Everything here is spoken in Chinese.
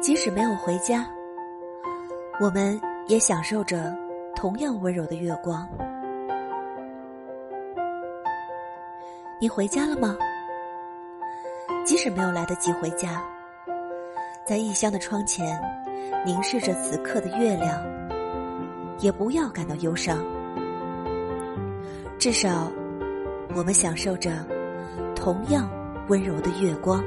即使没有回家我们也享受着同样温柔的月光。你回家了吗？即使没有来得及回家在异乡的窗前凝视着此刻的月亮也不要感到忧伤。至少我们享受着同样温柔的月光。